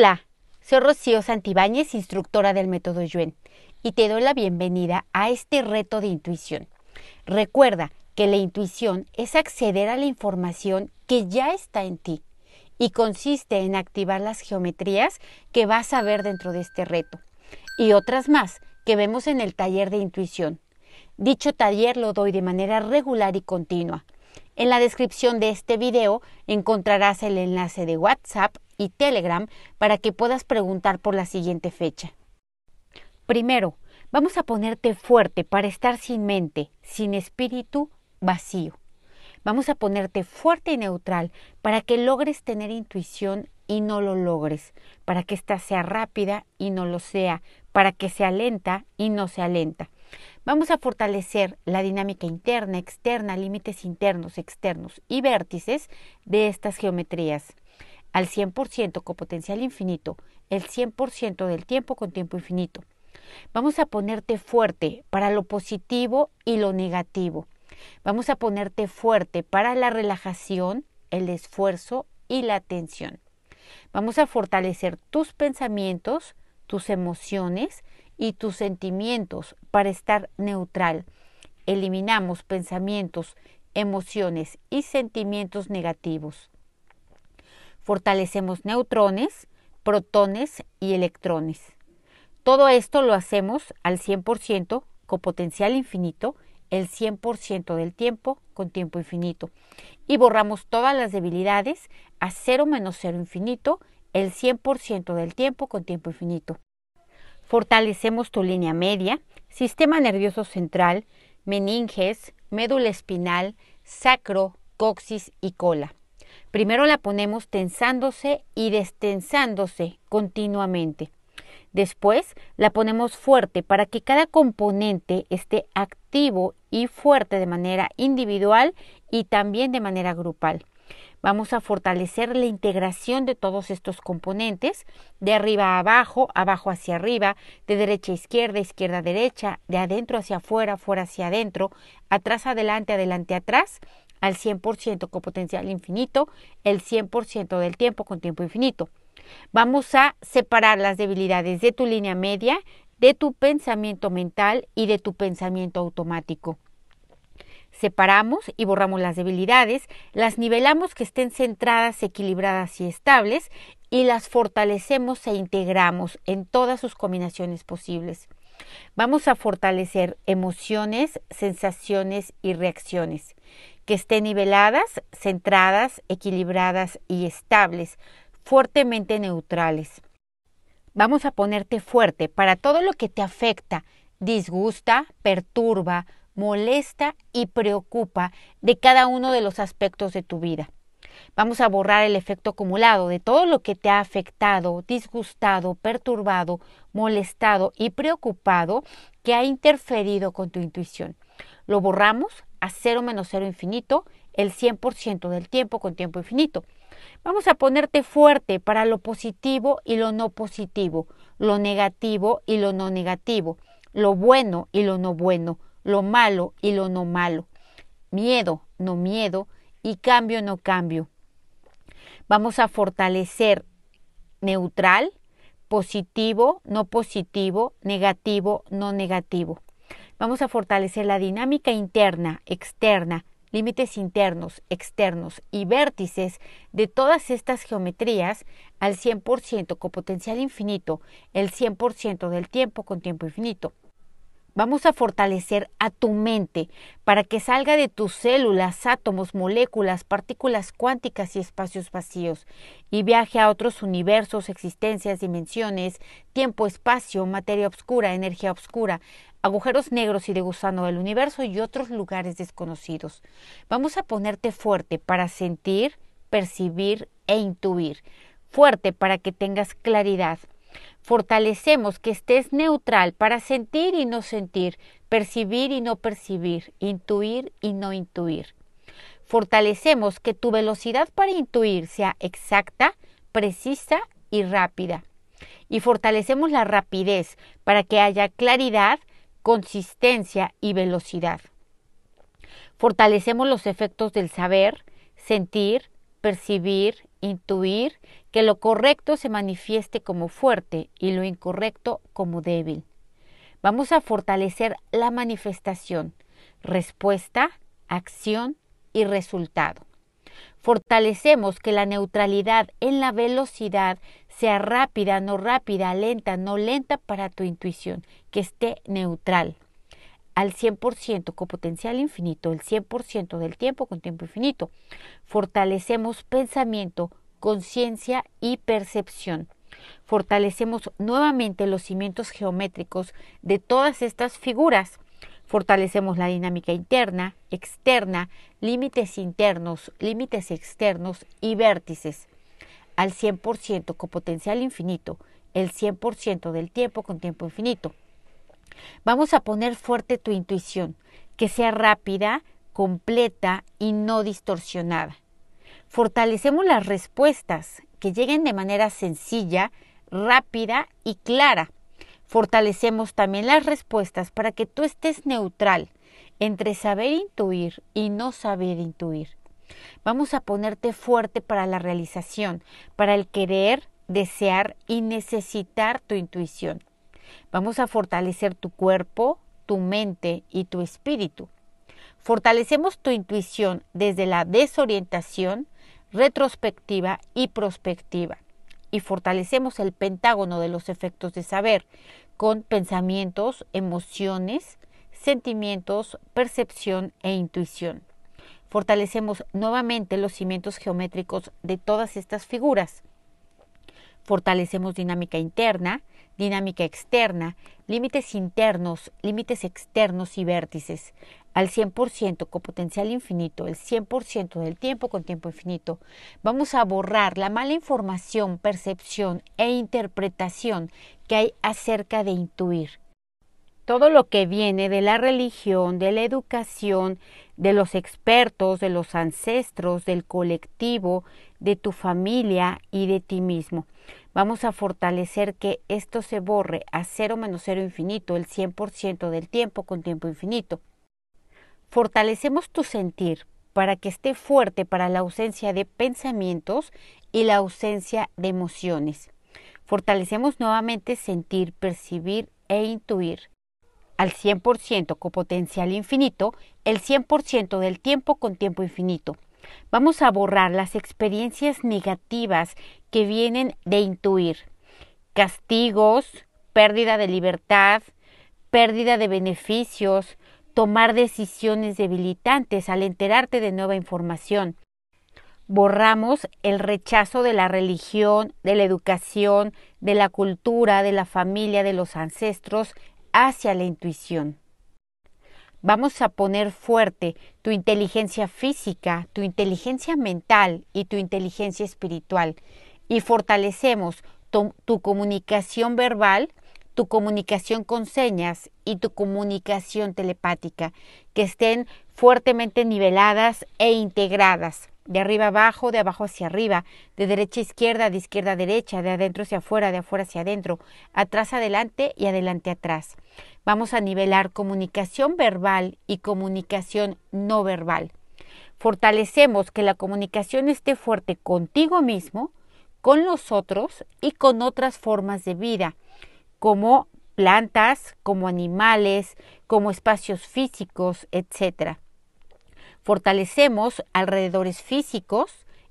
Hola, soy Rocío Santibáñez, instructora del método Yuen, y te doy la bienvenida a este reto de intuición. Recuerda que la intuición es acceder a la información que ya está en ti y consiste en activar las geometrías que vas a ver dentro de este reto y otras más que vemos en el taller de intuición. Dicho taller lo doy de manera regular y continua. En la descripción de este video encontrarás el enlace de WhatsApp y Telegram para que puedas preguntar por la siguiente fecha. Primero, vamos a ponerte fuerte para estar sin mente, sin espíritu, vacío. Vamos a ponerte fuerte y neutral para que logres tener intuición y no lo logres, para que ésta sea rápida y no lo sea, para que sea lenta y no sea lenta. Vamos a fortalecer la dinámica interna, externa, límites internos, externos y vértices de estas geometrías al 100% con potencial infinito, el 100% del tiempo con tiempo infinito. Vamos a ponerte fuerte para lo positivo y lo negativo. Vamos a ponerte fuerte para la relajación, el esfuerzo y la atención. Vamos a fortalecer tus pensamientos, tus emociones y tus sentimientos para estar neutral. Eliminamos pensamientos, emociones y sentimientos negativos. Fortalecemos neutrones, protones y electrones. Todo esto lo hacemos al 100% con potencial infinito, el 100% del tiempo con tiempo infinito. Y borramos todas las debilidades a 0 menos 0 infinito, el 100% del tiempo con tiempo infinito. Fortalecemos tu línea media, sistema nervioso central, meninges, médula espinal, sacro, coxis y cola. Primero la ponemos tensándose y destensándose continuamente. Después la ponemos fuerte para que cada componente esté activo y fuerte de manera individual y también de manera grupal. Vamos a fortalecer la integración de todos estos componentes, de arriba a abajo, abajo hacia arriba, de derecha a izquierda, izquierda a derecha, de adentro hacia afuera, fuera hacia adentro, atrás adelante, adelante atrás, al 100% con potencial infinito, el 100% del tiempo con tiempo infinito. Vamos a separar las debilidades de tu línea media, de tu pensamiento mental y de tu pensamiento automático. Separamos y borramos las debilidades, las nivelamos que estén centradas, equilibradas y estables y las fortalecemos e integramos en todas sus combinaciones posibles. Vamos a fortalecer emociones, sensaciones y reacciones que estén niveladas, centradas, equilibradas y estables, fuertemente neutrales. Vamos a ponerte fuerte para todo lo que te afecta, disgusta, perturba, molesta y preocupa de cada uno de los aspectos de tu vida. Vamos a borrar el efecto acumulado de todo lo que te ha afectado, disgustado, perturbado, molestado y preocupado que ha interferido con tu intuición. Lo borramos a cero menos cero infinito el 100% del tiempo con tiempo infinito. Vamos a ponerte fuerte para lo positivo y lo no positivo, lo negativo y lo no negativo, lo bueno y lo no bueno, lo malo y lo no malo, miedo, no miedo y cambio, no cambio. Vamos a fortalecer neutral, positivo, no positivo, negativo, no negativo. Vamos a fortalecer la dinámica interna, externa, límites internos, externos y vértices de todas estas geometrías al 100% con potencial infinito, el 100% del tiempo con tiempo infinito. Vamos a fortalecer a tu mente para que salga de tus células, átomos, moléculas, partículas cuánticas y espacios vacíos y viaje a otros universos, existencias, dimensiones, tiempo, espacio, materia oscura, energía oscura, agujeros negros y de gusano del universo y otros lugares desconocidos. Vamos a ponerte fuerte para sentir, percibir e intuir. Fuerte para que tengas claridad. Fortalecemos que estés neutral para sentir y no sentir, percibir y no percibir, intuir y no intuir. Fortalecemos que tu velocidad para intuir sea exacta, precisa y rápida. Y fortalecemos la rapidez para que haya claridad, consistencia y velocidad. Fortalecemos los efectos del saber, sentir, percibir, intuir que lo correcto se manifieste como fuerte y lo incorrecto como débil. Vamos a fortalecer la manifestación, respuesta, acción y resultado. Fortalecemos que la neutralidad en la velocidad sea rápida, no rápida, lenta, no lenta para tu intuición, que esté neutral al 100% con potencial infinito, el 100% del tiempo con tiempo infinito. Fortalecemos pensamiento, conciencia y percepción. Fortalecemos nuevamente los cimientos geométricos de todas estas figuras. Fortalecemos la dinámica interna, externa, límites internos, límites externos y vértices al 100% con potencial infinito, el 100% del tiempo con tiempo infinito. Vamos a poner fuerte tu intuición, que sea rápida, completa y no distorsionada. Fortalecemos las respuestas, que lleguen de manera sencilla, rápida y clara. Fortalecemos también las respuestas para que tú estés neutral entre saber intuir y no saber intuir. Vamos a ponerte fuerte para la realización, para el querer, desear y necesitar tu intuición. Vamos a fortalecer tu cuerpo, tu mente y tu espíritu. Fortalecemos tu intuición desde la desorientación, retrospectiva y prospectiva. Y fortalecemos el pentágono de los efectos de saber con pensamientos, emociones, sentimientos, percepción e intuición. Fortalecemos nuevamente los cimientos geométricos de todas estas figuras. Fortalecemos dinámica interna, dinámica externa, límites internos, límites externos y vértices, al 100% con potencial infinito, el 100% del tiempo con tiempo infinito. Vamos a borrar la mala información, percepción e interpretación que hay acerca de intuir. Todo lo que viene de la religión, de la educación, de los expertos, de los ancestros, del colectivo, de tu familia y de ti mismo. Vamos a fortalecer que esto se borre a cero menos cero infinito, el 100% del tiempo con tiempo infinito. Fortalecemos tu sentir para que esté fuerte para la ausencia de pensamientos y la ausencia de emociones. Fortalecemos nuevamente sentir, percibir e intuir al 100% con potencial infinito, el 100% del tiempo con tiempo infinito. Vamos a borrar las experiencias negativas que vienen de intuir. Castigos, pérdida de libertad, pérdida de beneficios, tomar decisiones debilitantes al enterarte de nueva información. Borramos el rechazo de la religión, de la educación, de la cultura, de la familia, de los ancestros hacia la intuición. Vamos a poner fuerte tu inteligencia física, tu inteligencia mental y tu inteligencia espiritual y fortalecemos tu, comunicación verbal, tu comunicación con señas y tu comunicación telepática, que estén fuertemente niveladas e integradas, de arriba abajo, de abajo hacia arriba, de derecha a izquierda, de izquierda a derecha, de adentro hacia afuera, de afuera hacia adentro, atrás adelante y adelante atrás. Vamos a nivelar comunicación verbal y comunicación no verbal. Fortalecemos que la comunicación esté fuerte contigo mismo, con los otros y con otras formas de vida, como plantas, como animales, como espacios físicos, etc. Fortalecemos alrededores físicos,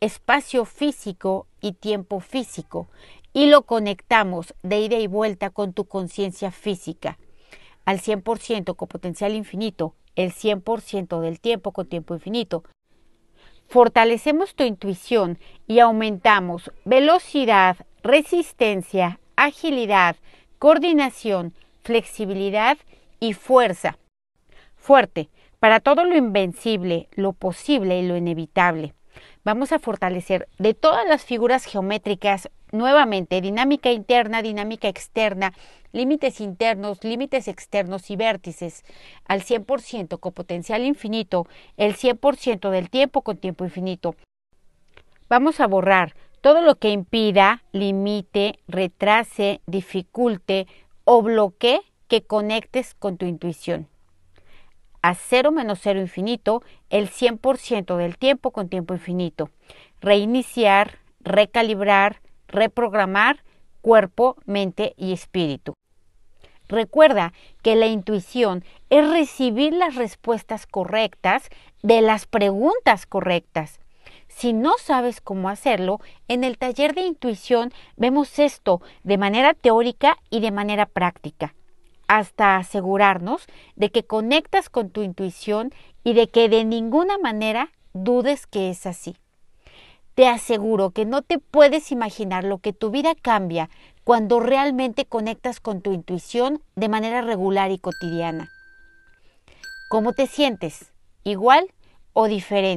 espacio físico y tiempo físico y lo conectamos de ida y vuelta con tu conciencia física al 100% con potencial infinito, el 100% del tiempo con tiempo infinito. Fortalecemos tu intuición y aumentamos velocidad, resistencia, agilidad, coordinación, flexibilidad y fuerza. Fuerte, para todo lo invencible, lo posible y lo inevitable. Vamos a fortalecer de todas las figuras geométricas nuevamente dinámica interna, dinámica externa, límites internos, límites externos y vértices al 100% con potencial infinito, el 100% del tiempo con tiempo infinito. Vamos a borrar todo lo que impida, limite, retrase, dificulte o bloquee que conectes con tu intuición. A cero menos cero infinito, el 100% del tiempo con tiempo infinito. Reiniciar, recalibrar, reprogramar cuerpo, mente y espíritu. Recuerda que la intuición es recibir las respuestas correctas de las preguntas correctas. Si no sabes cómo hacerlo, en el taller de intuición vemos esto de manera teórica y de manera práctica, hasta asegurarnos de que conectas con tu intuición y de que de ninguna manera dudes que es así. Te aseguro que no te puedes imaginar lo que tu vida cambia cuando realmente conectas con tu intuición de manera regular y cotidiana. ¿Cómo te sientes? ¿Igual o diferente?